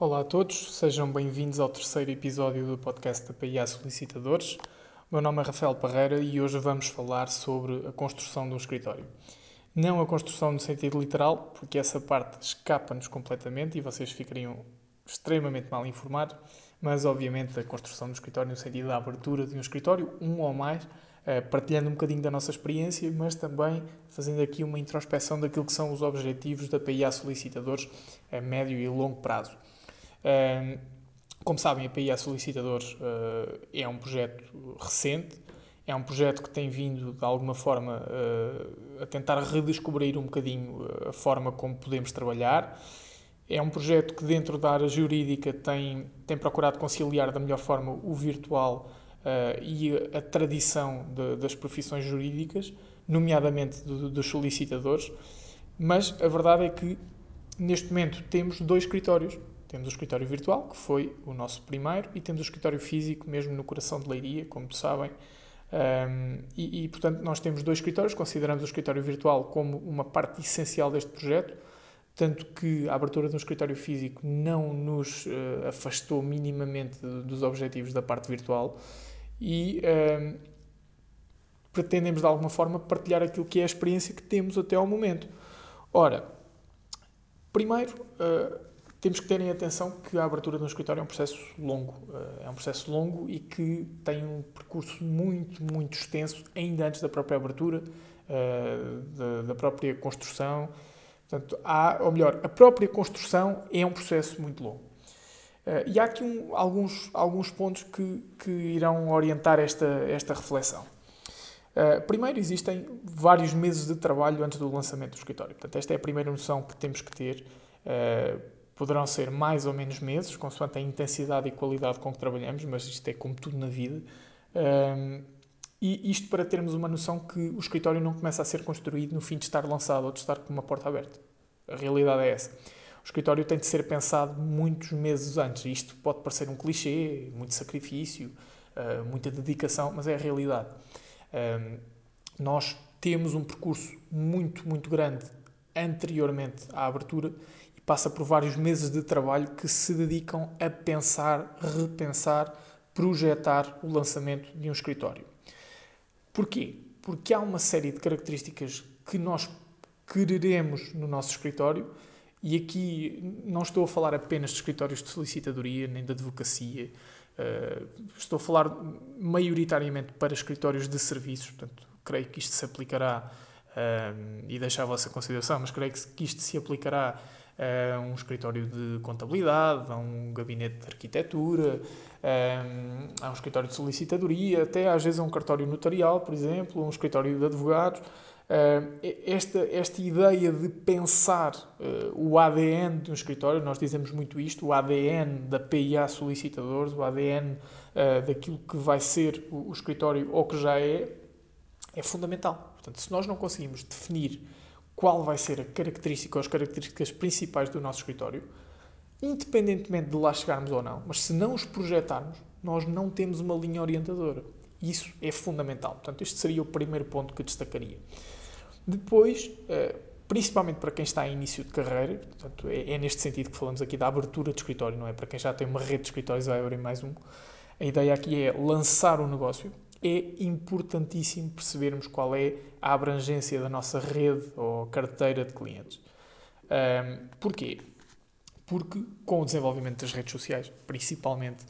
Olá a todos, sejam bem-vindos ao terceiro episódio do podcast da PIA Solicitadores. O meu nome é Rafael Parreira e hoje vamos falar sobre a construção de um escritório. Não a construção no sentido literal, porque essa parte escapa-nos completamente e vocês ficariam extremamente mal informados, mas obviamente a construção do escritório no sentido da abertura de um escritório, um ou mais, eh, partilhando um bocadinho da nossa experiência, mas também fazendo aqui uma introspeção daquilo que são os objetivos da PIA Solicitadores a médio e longo prazo. Como sabem, a PIA Solicitadores uh, é um projeto recente, é um projeto que tem vindo, de alguma forma, uh, a tentar redescobrir um bocadinho a forma como podemos trabalhar. É um projeto que, dentro da área jurídica, tem, tem procurado conciliar da melhor forma o virtual uh, e a, tradição de, das profissões jurídicas, nomeadamente do, dos solicitadores. Mas a verdade é que, neste momento, temos dois escritórios temos o escritório virtual, que foi o nosso primeiro, e temos o escritório físico, mesmo no coração de Leiria, como sabem. Um, e, e, portanto, nós temos dois escritórios, consideramos o escritório virtual como uma parte essencial deste projeto, tanto que a abertura de um escritório físico não nos uh, afastou minimamente dos objetivos da parte virtual e um, pretendemos, de alguma forma, partilhar aquilo que é a experiência que temos até ao momento. Ora, primeiro, uh, temos que ter em atenção que a abertura de um escritório é um processo longo. Eh, é um processo longo e que tem um percurso muito, muito extenso, ainda antes da própria abertura, eh, da própria construção. Portanto, há, ou melhor, a própria construção é um processo muito longo. Eh, e há aqui um, alguns, alguns pontos que, que irão orientar esta, esta reflexão. primeiro, existem vários meses de trabalho antes do lançamento do escritório. Portanto, esta é a primeira noção que temos que ter Poderão ser mais ou menos meses, consoante a intensidade e qualidade com que trabalhamos, mas isto é como tudo na vida. Um, e isto para termos uma noção que o escritório não começa a ser construído no fim de estar lançado ou de estar com uma porta aberta. A realidade é essa. O escritório tem de ser pensado muitos meses antes. Isto pode parecer um clichê, muito sacrifício, uh, muita dedicação, mas é a realidade. Nós temos um percurso muito, muito grande anteriormente à abertura passa por vários meses de trabalho que se dedicam a pensar, repensar, projetar o lançamento de um escritório. Porquê? Porque há uma série de características que nós quereremos no nosso escritório, e aqui não estou a falar apenas de escritórios de solicitadoria nem de advocacia, uh, estou a falar maioritariamente para escritórios de serviços, portanto, creio que isto se aplicará, uh, e deixo a vossa consideração, mas creio que isto se aplicará a um escritório de contabilidade, a um gabinete de arquitetura, a um escritório de solicitadoria, até às vezes a um cartório notarial, por exemplo, um escritório de advogados. Esta, esta ideia de pensar o ADN de um escritório, nós dizemos muito isto, o ADN da PIA Solicitadores, o ADN daquilo que vai ser o, o escritório ou que já é, é fundamental. Portanto, se nós não conseguimos definir qual vai ser a característica ou as características principais do nosso escritório, independentemente de lá chegarmos ou não, mas se não os projetarmos, nós não temos uma linha orientadora. Isso é fundamental. Portanto, este seria o primeiro ponto que destacaria. Depois, eh, principalmente para quem está em início de carreira, portanto, é, é neste sentido que falamos aqui da abertura de escritório, não é? Para quem já tem uma rede de escritórios vai abrir mais um. A ideia aqui é lançar um negócio, é importantíssimo percebermos qual é a abrangência da nossa rede ou carteira de clientes. Um, porquê? Porque com o desenvolvimento das redes sociais, principalmente,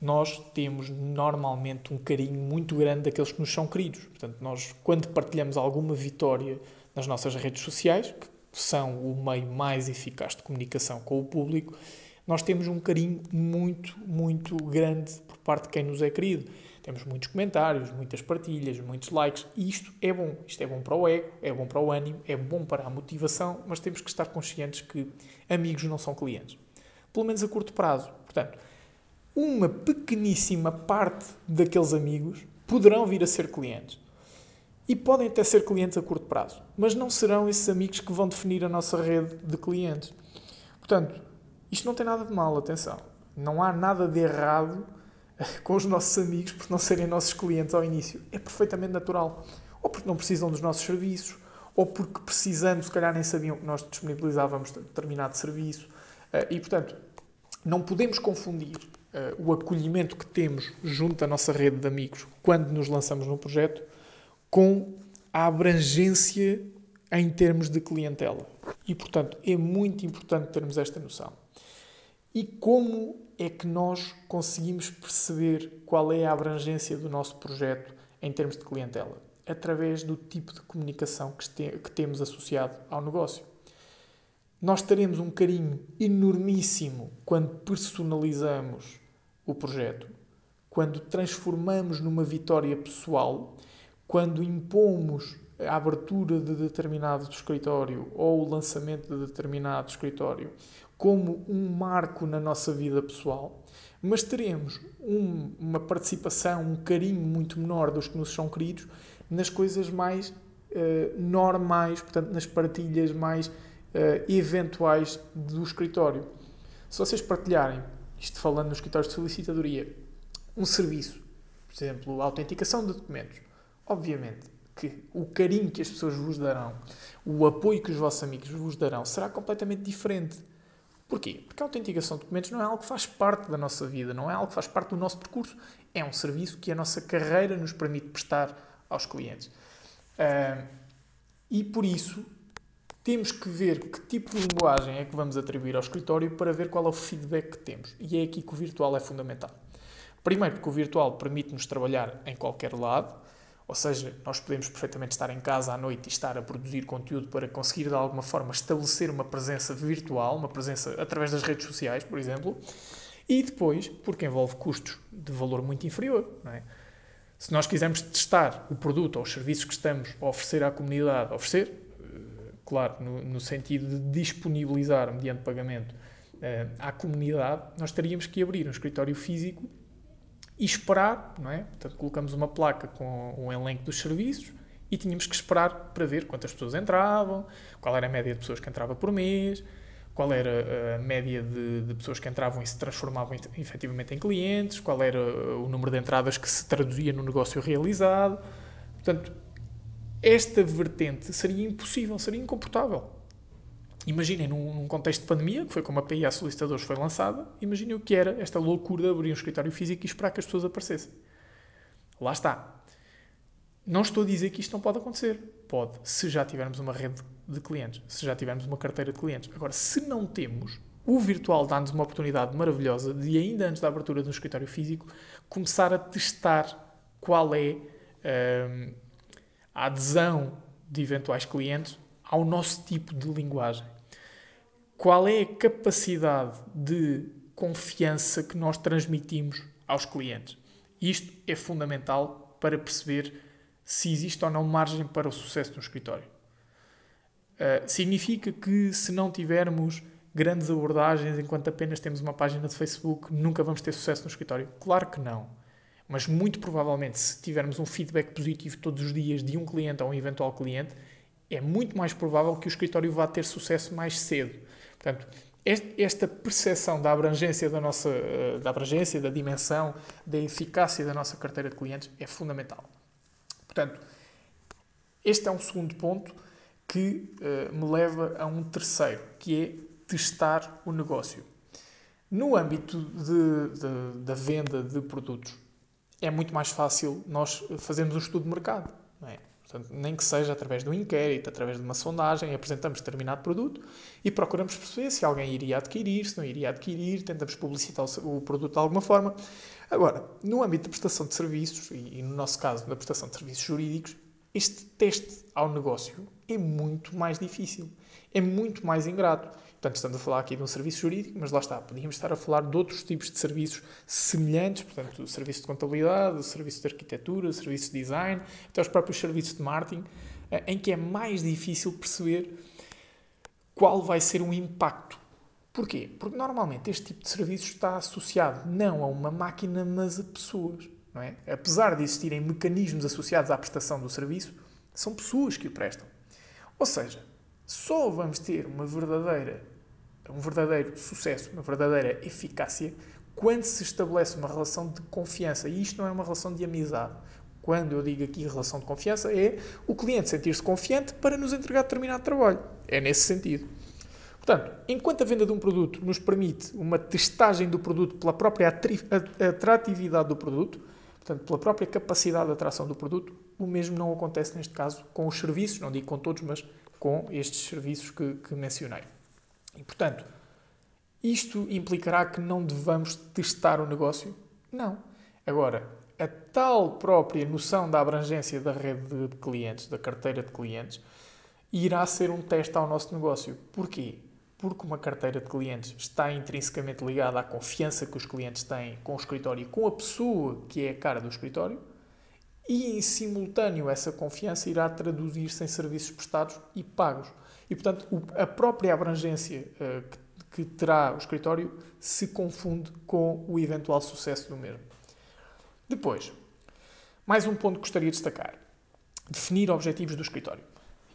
nós temos normalmente um carinho muito grande daqueles que nos são queridos. Portanto, nós, quando partilhamos alguma vitória nas nossas redes sociais, que são o meio mais eficaz de comunicação com o público, nós temos um carinho muito, muito grande por parte de quem nos é querido. Temos muitos comentários, muitas partilhas, muitos likes, e isto é bom. Isto é bom para o ego, é bom para o ânimo, é bom para a motivação, mas temos que estar conscientes que amigos não são clientes. Pelo menos a curto prazo. Portanto, uma pequeníssima parte daqueles amigos poderão vir a ser clientes. E podem até ser clientes a curto prazo, mas não serão esses amigos que vão definir a nossa rede de clientes. Portanto, isto não tem nada de mal, atenção. Não há nada de errado com os nossos amigos por não serem nossos clientes ao início. É perfeitamente natural. Ou porque não precisam dos nossos serviços, ou porque precisando, se calhar nem sabiam que nós disponibilizávamos determinado serviço. Eh, e, portanto, não podemos confundir uh, o acolhimento que temos junto da nossa rede de amigos quando nos lançamos num projeto com a abrangência em termos de clientela. E, portanto, é muito importante termos esta noção. E como é que nós conseguimos perceber qual é a abrangência do nosso projeto em termos de clientela? Através do tipo de comunicação que, que temos associado ao negócio. Nós teremos um carinho enormíssimo quando personalizamos o projeto, quando transformamos numa vitória pessoal, quando impomos a abertura de determinado escritório ou o lançamento de determinado escritório como um marco na nossa vida pessoal, mas teremos um, uma participação, um carinho muito menor dos que nos são queridos nas coisas mais uh, normais, portanto, nas partilhas mais uh, eventuais do escritório. Se vocês partilharem, isto falando nos escritórios de solicitadoria, um serviço, por exemplo, a autenticação de documentos, obviamente que o carinho que as pessoas vos darão, o apoio que os vossos amigos vos darão, será completamente diferente. Porquê? Porque a autenticação de documentos não é algo que faz parte da nossa vida, não é algo que faz parte do nosso percurso. É um serviço que a nossa carreira nos permite prestar aos clientes. Uh, e por isso temos que ver que tipo de linguagem é que vamos atribuir ao escritório para ver qual é o feedback que temos. E é aqui que o virtual é fundamental. Primeiro, porque o virtual permite-nos trabalhar em qualquer lado, ou seja, nós podemos perfeitamente estar em casa à noite e estar a produzir conteúdo para conseguir de alguma forma estabelecer uma presença virtual, uma presença através das redes sociais, por exemplo. E depois, porque envolve custos de valor muito inferior. É? Se nós quisermos testar o produto ou os serviços que estamos a oferecer à comunidade, oferecer, eh, claro, no, no sentido de disponibilizar mediante pagamento uh, à comunidade, nós teríamos que abrir um escritório físico e esperar, não é? Portanto, colocamos uma placa com um elenco dos serviços e tínhamos que esperar para ver quantas pessoas entravam, qual era a média de pessoas que entrava por mês, qual era a média de, de pessoas que entravam e se transformavam efetivamente em clientes, qual era o número de entradas que se traduzia no negócio realizado. Portanto, esta vertente seria impossível, seria incomportável. Imaginem, num, num, contexto de pandemia, que foi como a PIA Solicitadores foi lançada, imaginem o que era esta loucura de abrir um escritório físico e esperar que as pessoas aparecessem. Lá está. Não estou a dizer que isto não pode acontecer. Pode, se já tivermos uma rede de clientes, se já tivermos uma carteira de clientes. Agora, se não temos, o virtual dá-nos uma oportunidade maravilhosa de, ainda antes da abertura de um escritório físico, começar a testar qual é hum, a adesão de eventuais clientes ao nosso tipo de linguagem qual é a capacidade de confiança que nós transmitimos aos clientes. Isto é fundamental para perceber se existe ou não margem para o sucesso do escritório. Uh, significa que se não tivermos grandes abordagens enquanto apenas temos uma página de Facebook, nunca vamos ter sucesso no escritório? Claro que não. Mas muito provavelmente, se tivermos um feedback positivo todos os dias de um cliente a um eventual cliente, é muito mais provável que o escritório vá ter sucesso mais cedo. Portanto, esta percepção da abrangência da nossa, eh, da abrangência, da dimensão, da eficácia da nossa carteira de clientes é fundamental. Portanto, este é um segundo ponto que uh, me leva a um terceiro, que é testar o negócio. No âmbito de, de, da venda de produtos, é muito mais fácil nós fazermos um estudo de mercado. É? Portanto, nem que seja através de um inquérito, através de uma sondagem, apresentamos determinado produto e procuramos perceber se alguém iria adquirir, se não iria adquirir, tentamos publicitar o produto de alguma forma. Agora, no âmbito da prestação de serviços, e no nosso caso, na prestação de serviços jurídicos, este teste ao negócio é muito mais difícil, é muito mais ingrato. Portanto, estamos a falar aqui de um serviço jurídico, mas lá está, podíamos estar a falar de outros tipos de serviços semelhantes, portanto, o serviço de contabilidade, o serviço de arquitetura, o serviço de design, até os próprios serviços de marketing, eh, em que é mais difícil perceber qual vai ser o impacto. Porquê? Porque normalmente este tipo de serviço está associado não a uma máquina, mas a pessoas. Não é? Apesar de existirem mecanismos associados à prestação do serviço, são pessoas que o prestam. Ou seja, só vamos ter uma verdadeira, um verdadeiro sucesso, uma verdadeira eficácia quando se estabelece uma relação de confiança. E isto não é uma relação de amizade. Quando eu digo aqui relação de confiança, é o cliente sentir-se confiante para nos entregar determinado trabalho. É nesse sentido. Portanto, enquanto a venda de um produto nos permite uma testagem do produto pela própria atratividade do produto, portanto, pela própria capacidade de atração do produto, o mesmo não acontece neste caso com os serviços, não digo com todos, mas com estes serviços que, que mencionei. E, portanto, isto implicará que não devamos testar o negócio? Não. Agora, a tal própria noção da abrangência da rede de clientes, da carteira de clientes, irá ser um teste ao nosso negócio. Porquê? Porque uma carteira de clientes está intrinsecamente ligada à confiança que os clientes têm com o escritório e com a pessoa que é a cara do escritório, e em simultâneo essa confiança irá traduzir-se em serviços prestados e pagos. E, portanto, a própria abrangência que, que terá o escritório se confunde com o eventual sucesso do mesmo. Depois, mais um ponto que gostaria de destacar: definir objetivos do escritório.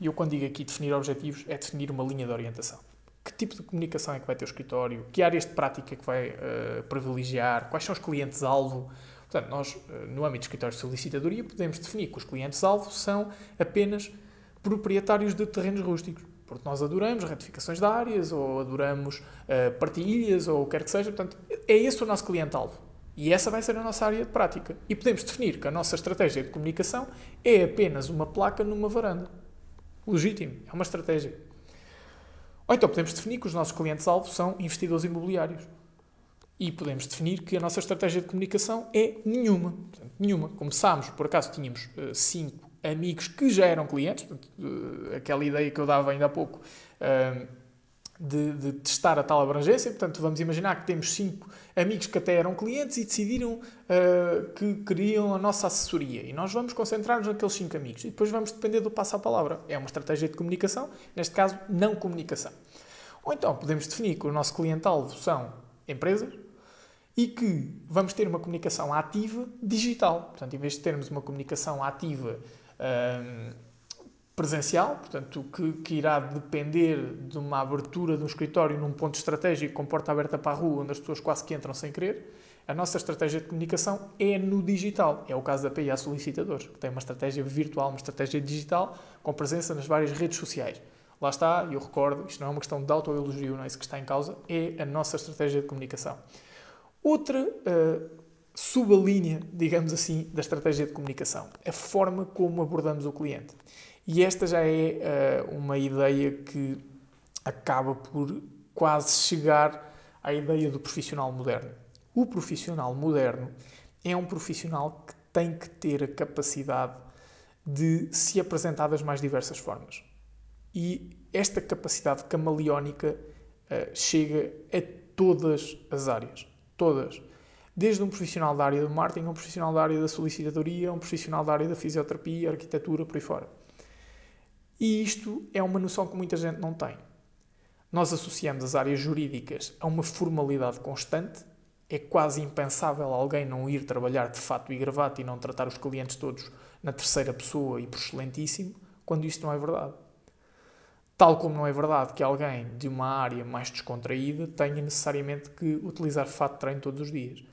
E eu, quando digo aqui definir objetivos, é definir uma linha de orientação. Que tipo de comunicação é que vai ter o escritório? Que áreas de prática é que vai uh, privilegiar? Quais são os clientes-alvo? Portanto, nós, uh, no âmbito de escritório de solicitadoria, podemos definir que os clientes-alvo são apenas proprietários de terrenos rústicos. Porque nós adoramos retificações de áreas, ou adoramos uh, partilhas, ou o que quer que seja. Portanto, é esse o nosso cliente-alvo. E essa vai ser a nossa área de prática. E podemos definir que a nossa estratégia de comunicação é apenas uma placa numa varanda. Legítimo, é uma estratégia. Ou então podemos definir que os nossos clientes-alvo são investidores imobiliários. E podemos definir que a nossa estratégia de comunicação é nenhuma. Portanto, nenhuma. Começámos, por acaso tínhamos uh, cinco amigos que já eram clientes, portanto, uh, aquela ideia que eu dava ainda há pouco. Uh, de, de, testar a tal abrangência. Portanto, vamos imaginar que temos cinco amigos que até eram clientes e decidiram uh, que queriam a nossa assessoria. E nós vamos concentrar-nos naqueles cinco amigos. E depois vamos depender do passo à palavra. É uma estratégia de comunicação, neste caso, não comunicação. Ou então podemos definir que o nosso cliente-alvo são empresas e que vamos ter uma comunicação ativa digital. Portanto, em vez de termos uma comunicação ativa. Uh, presencial, portanto, que, que, irá depender de uma abertura de um escritório num ponto estratégico com porta aberta para a rua, onde as pessoas quase que entram sem querer. A nossa estratégia de comunicação é no digital. É o caso da PIA Solicitadores, que tem uma estratégia virtual, uma estratégia digital, com presença nas várias redes sociais. Lá está, e eu recordo, isto não é uma questão de autoelogio, não é isso que está em causa, é a nossa estratégia de comunicação. Outra uh, subalínea, digamos assim, da estratégia de comunicação, a forma como abordamos o cliente. E esta já é uh, uma ideia que acaba por quase chegar à ideia do profissional moderno. O profissional moderno é um profissional que tem que ter a capacidade de se apresentar das mais diversas formas. E esta capacidade camaleónica uh, chega a todas as áreas. Todas. Desde um profissional da área do marketing, um profissional da área da solicitadoria, um profissional da área da fisioterapia, arquitetura, por aí fora. E isto é uma noção que muita gente não tem. Nós associamos as áreas jurídicas a uma formalidade constante. É quase impensável alguém não ir trabalhar de fato e gravata e não tratar os clientes todos na terceira pessoa e por excelentíssimo, quando isto não é verdade. Tal como não é verdade que alguém de uma área mais descontraída tenha necessariamente que utilizar fato de treino todos os dias.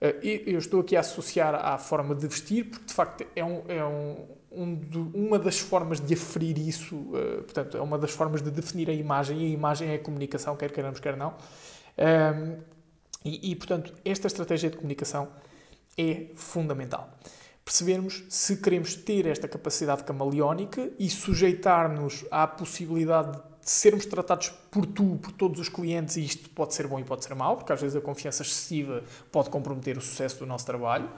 Eh, eu estou aqui a associar à forma de vestir, porque de facto é, um, é um, um uma das formas de aferir isso, uh, portanto, é uma das formas de definir a imagem, e a imagem é a comunicação, quer queiramos, quer não. Um, e, e, portanto, esta estratégia de comunicação é fundamental. Percebermos se queremos ter esta capacidade camaleónica e sujeitar-nos à possibilidade de sermos tratados por tu, por todos os clientes, e isto pode ser bom e pode ser mau, porque às vezes a confiança excessiva pode comprometer o sucesso do nosso trabalho,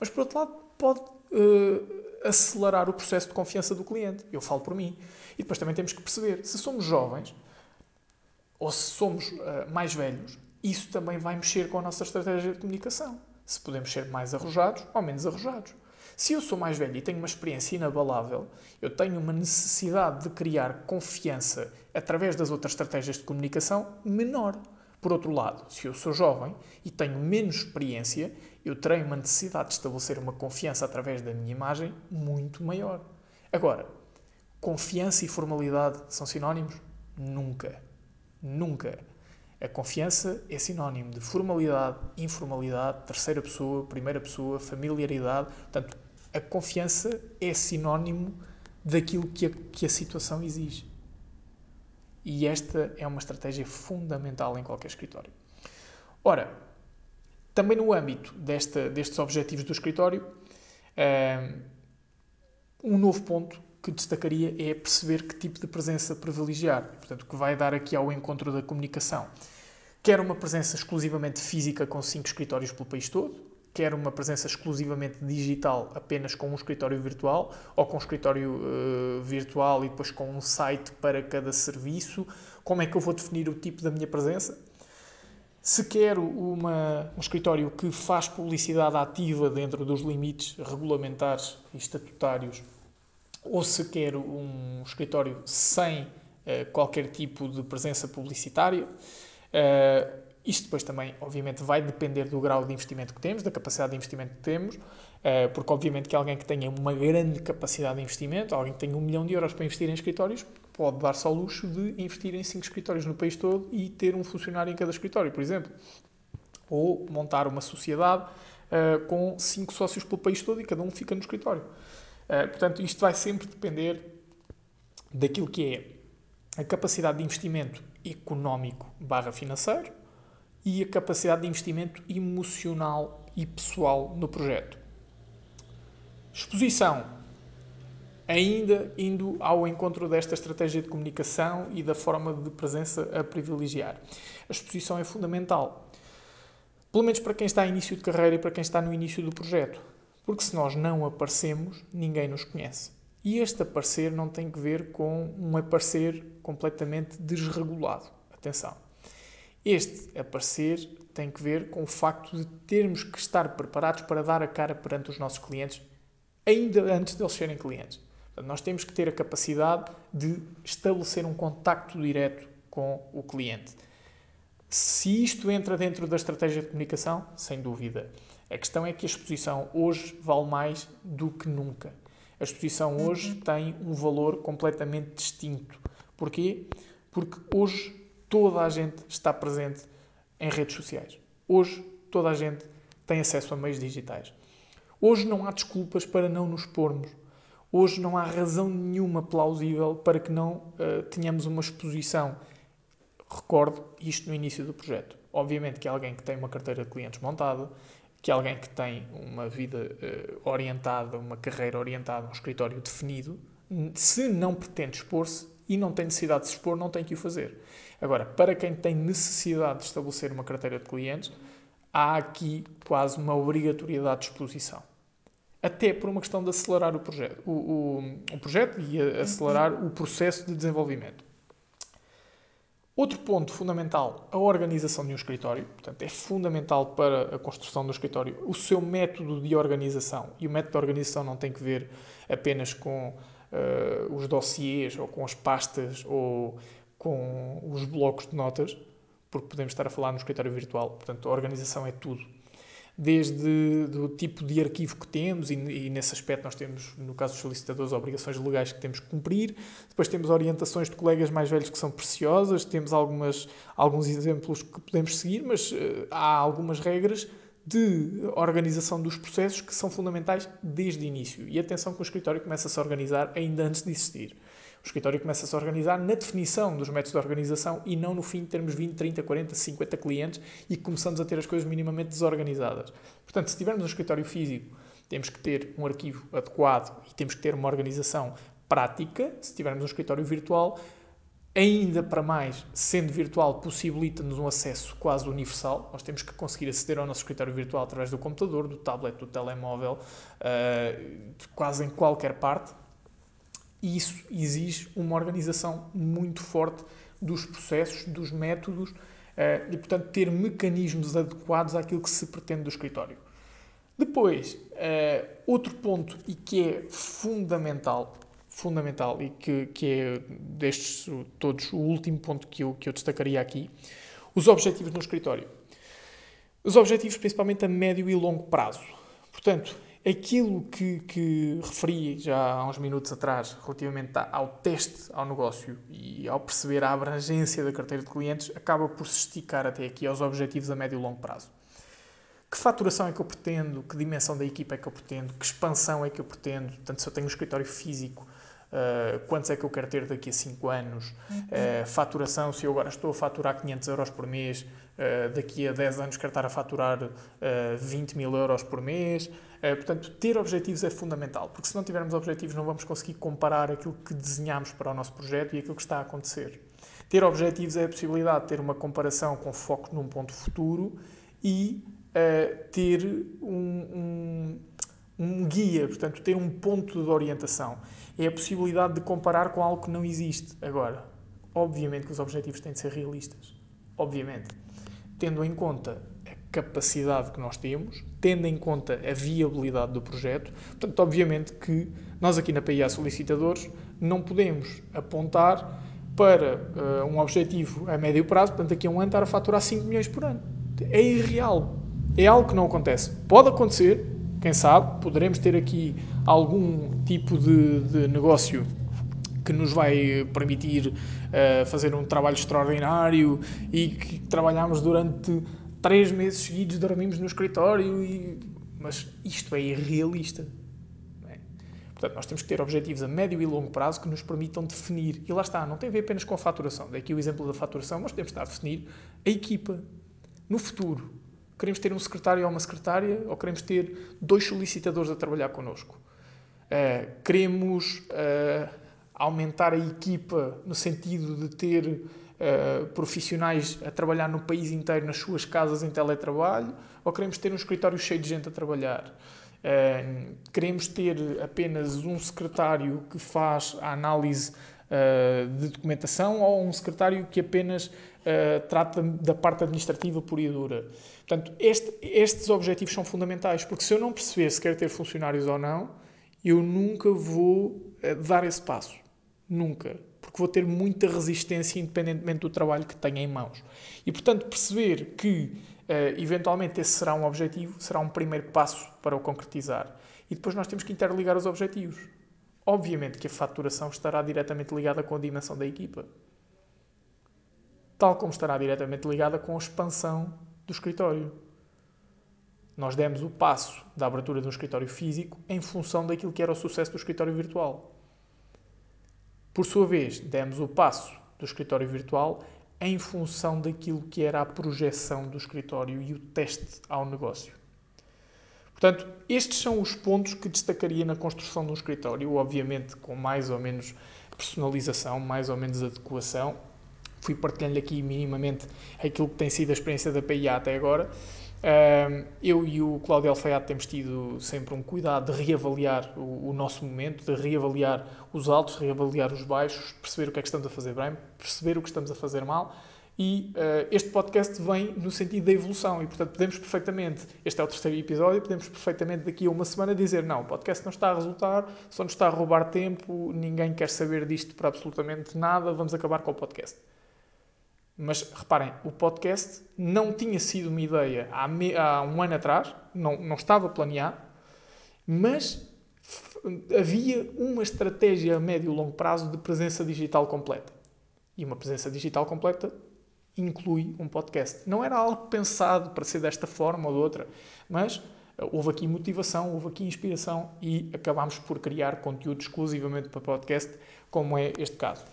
mas por outro lado pode uh, acelerar o processo de confiança do cliente. Eu falo por mim. E depois também temos que perceber, se somos jovens ou se somos uh, mais velhos, isso também vai mexer com a nossa estratégia de comunicação. Se podemos ser mais arrojados ou menos arrojados. Se eu sou mais velho e tenho uma experiência inabalável, eu tenho uma necessidade de criar confiança através das outras estratégias de comunicação menor. Por outro lado, se eu sou jovem e tenho menos experiência, eu terei uma necessidade de estabelecer uma confiança através da minha imagem muito maior. Agora, confiança e formalidade são sinónimos? Nunca. Nunca. A confiança é sinónimo de formalidade, informalidade, terceira pessoa, primeira pessoa, familiaridade. Portanto, a confiança é sinónimo daquilo que a, que a situação exige. E esta é uma estratégia fundamental em qualquer escritório. Ora, também no âmbito desta, destes objetivos do escritório, um novo ponto que destacaria é perceber que tipo de presença privilegiar, portanto, que vai dar aqui ao encontro da comunicação. Quer uma presença exclusivamente física com cinco escritórios pelo país todo, quer uma presença exclusivamente digital apenas com um escritório virtual, ou com um escritório uh, virtual e depois com um site para cada serviço. Como é que eu vou definir o tipo da minha presença? Se quero uma, um escritório que faz publicidade ativa dentro dos limites regulamentares e estatutários, ou se quero um escritório sem uh, qualquer tipo de presença publicitária, uh, isto depois também, obviamente, vai depender do grau de investimento que temos, da capacidade de investimento que temos, eh, porque obviamente que alguém que tenha uma grande capacidade de investimento, alguém que tenha um milhão de euros para investir em escritórios, pode dar-se ao luxo de investir em cinco escritórios no país todo e ter um funcionário em cada escritório, por exemplo. Ou montar uma sociedade uh, com cinco sócios pelo país todo e cada um fica no escritório. Uh, portanto, isto vai sempre depender daquilo que é a capacidade de investimento económico barra financeiro, e a capacidade de investimento emocional e pessoal no projeto. Exposição. Ainda indo ao encontro desta estratégia de comunicação e da forma de presença a privilegiar. A exposição é fundamental. Pelo menos para quem está em início de carreira e para quem está no início do projeto. Porque se nós não aparecemos, ninguém nos conhece. E este aparecer não tem que ver com um aparecer completamente desregulado. Atenção. Este aparecer tem que ver com o facto de termos que estar preparados para dar a cara perante os nossos clientes ainda antes de eles serem clientes. Portanto, nós temos que ter a capacidade de estabelecer um contacto direto com o cliente. Se isto entra dentro da estratégia de comunicação, sem dúvida. A questão é que a exposição hoje vale mais do que nunca. A exposição hoje uhum. tem um valor completamente distinto. Porquê? Porque hoje toda a gente está presente em redes sociais. Hoje, toda a gente tem acesso a meios digitais. Hoje não há desculpas para não nos pormos. Hoje não há razão nenhuma plausível para que não uh, tenhamos uma exposição. Recordo isto no início do projeto. Obviamente que alguém que tem uma carteira de clientes montada, que alguém que tem uma vida uh, orientada, uma carreira orientada, um escritório definido, se não pretende expor-se e não tem necessidade de se expor, não tem que o fazer. Agora, para quem tem necessidade de estabelecer uma carteira de clientes, há aqui quase uma obrigatoriedade de exposição. Até por uma questão de acelerar o projeto, o, o, o projeto e acelerar o processo de desenvolvimento. Outro ponto fundamental, a organização de um escritório. Portanto, é fundamental para a construção do escritório o seu método de organização. E o método de organização não tem que ver apenas com uh, os dossiês ou com as pastas ou com os blocos de notas, porque podemos estar a falar no escritório virtual. Portanto, a organização é tudo. Desde o tipo de arquivo que temos, e, e, nesse aspecto nós temos, no caso dos solicitadores, obrigações legais que temos que cumprir. Depois temos orientações de colegas mais velhos que são preciosas, temos algumas, alguns exemplos que podemos seguir, mas uh, há algumas regras de organização dos processos que são fundamentais desde o início. E atenção que o escritório começa a se organizar ainda antes de existir. O escritório começa a se organizar na definição dos métodos de organização e não no fim de termos 20, 30, 40, 50 clientes e começamos a ter as coisas minimamente desorganizadas. Portanto, se tivermos um escritório físico, temos que ter um arquivo adequado e temos que ter uma organização prática. Se tivermos um escritório virtual, ainda para mais, sendo virtual, possibilita-nos um acesso quase universal. Nós temos que conseguir aceder ao nosso escritório virtual através do computador, do tablet, do telemóvel, uh, quase em qualquer parte e isso exige uma organização muito forte dos processos, dos métodos eh, e, portanto, ter mecanismos adequados àquilo que se pretende do escritório. Depois, eh, outro ponto e que é fundamental, fundamental e que, que é destes todos o último ponto que eu, que eu destacaria aqui, os objetivos no escritório. Os objetivos principalmente a médio e longo prazo. Portanto, Aquilo que, que referi já há uns minutos atrás, relativamente ao teste ao negócio e ao perceber a abrangência da carteira de clientes, acaba por se esticar até aqui aos objetivos a médio e longo prazo. Que faturação é que eu pretendo? Que dimensão da equipa é que eu pretendo? Que expansão é que eu pretendo? Portanto, se eu tenho um escritório físico, Uh, quantos é que eu quero ter daqui a 5 anos, uh, faturação, se eu agora estou a faturar 500 euros por mês, uh, daqui a 10 anos quero estar a faturar 20 mil euros por mês. portanto, ter objetivos é fundamental, porque se não tivermos objetivos não vamos conseguir comparar aquilo que desenhamos para o nosso projeto e aquilo que está a acontecer. Ter objetivos é a possibilidade de ter uma comparação com foco num ponto futuro e ter um, um um guia, portanto, ter um ponto de orientação. É a possibilidade de comparar com algo que não existe. Agora, obviamente que os objetivos têm de ser realistas. Obviamente. Tendo em conta a capacidade que nós temos, tendo em conta a viabilidade do projeto. Portanto, obviamente que nós aqui na PIA Solicitadores não podemos apontar para uh, um objetivo a médio prazo, portanto, daqui a um ano estar a faturar 5 milhões por ano. É irreal. É algo que não acontece. Pode acontecer, quem sabe, poderemos ter aqui algum tipo de, de negócio que nos vai permitir uh, fazer um trabalho extraordinário e que trabalhamos durante três meses seguidos, dormimos no escritório, e... mas isto é irrealista. É? Portanto, nós temos que ter objetivos a médio e longo prazo que nos permitam definir. E lá está, não tem a ver apenas com a faturação. Daqui o exemplo da faturação, mas temos que estar a definir a equipa no futuro Queremos ter um secretário ou uma secretária ou queremos ter dois solicitadores a trabalhar connosco? Uh, queremos uh, aumentar a equipa no sentido de ter uh, profissionais a trabalhar no país inteiro nas suas casas em teletrabalho ou queremos ter um escritório cheio de gente a trabalhar? queremos ter apenas um secretário que faz a análise de documentação ou um secretário que apenas trata da parte administrativa pura e dura? Portanto, este, estes objetivos são fundamentais, porque se eu não perceber se quero ter funcionários ou não, eu nunca vou eh, dar esse passo. Nunca. Porque vou ter muita resistência independentemente do trabalho que tenha em mãos. E, portanto, perceber que uh, eventualmente esse será um objetivo será um primeiro passo para o concretizar. E depois nós temos que interligar os objetivos. Obviamente que a faturação estará diretamente ligada com a dimensão da equipa. Tal como estará diretamente ligada com a expansão do escritório. Nós demos o passo da abertura de um escritório físico em função daquilo que era o sucesso do escritório virtual. Por sua vez, demos o passo do escritório virtual em função daquilo que era a projeção do escritório e o teste ao negócio. Portanto, estes são os pontos que destacaria na construção de um escritório, obviamente com mais ou menos personalização, mais ou menos adequação, fui partilhando aqui minimamente aquilo que tem sido a experiência da PIA até agora. eu e o Cláudio Alfaiate temos tido sempre um cuidado de reavaliar o, nosso momento, de reavaliar os altos, reavaliar os baixos, perceber o que é que estamos a fazer bem, perceber o que estamos a fazer mal. E uh, este podcast vem no sentido da evolução e, portanto, podemos perfeitamente, este é o terceiro episódio, podemos perfeitamente daqui a uma semana dizer não, o podcast não está a resultar, só nos está a roubar tempo, ninguém quer saber disto para absolutamente nada, vamos acabar com o podcast. Mas reparem, o podcast não tinha sido uma ideia há, me, há um ano atrás, não, não estava planeado, mas havia uma estratégia a médio e longo prazo de presença digital completa. E uma presença digital completa inclui um podcast. Não era algo pensado para ser desta forma ou de outra, mas eh, houve aqui motivação, houve aqui inspiração e acabámos por criar conteúdo exclusivamente para podcast, como é este caso.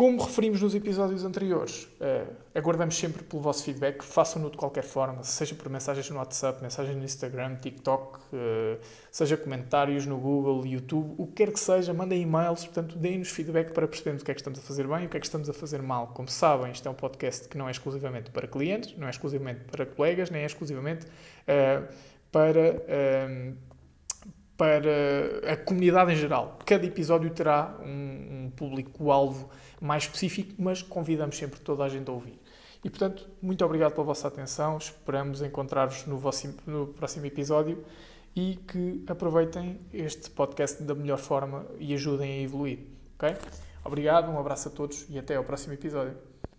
Como referimos nos episódios anteriores, uh, aguardamos sempre pelo vosso feedback, façam-no de qualquer forma, seja por mensagens no WhatsApp, mensagens no Instagram, TikTok, uh, seja comentários no Google, YouTube, o que quer que seja, mandem e-mails, portanto, deem-nos feedback para percebermos o que é que estamos a fazer bem e o que é que estamos a fazer mal. Como sabem, isto é um podcast que não é exclusivamente para clientes, não é exclusivamente para colegas, nem é exclusivamente uh, para para a comunidade em geral. Cada episódio terá um, um público-alvo mais específico, mas convidamos sempre toda a gente a ouvir. E portanto, muito obrigado pela vossa atenção. Esperamos encontrar-vos no, no próximo episódio e que aproveitem este podcast da melhor forma e ajudem a evoluir. Ok? Obrigado, um abraço a todos e até ao próximo episódio.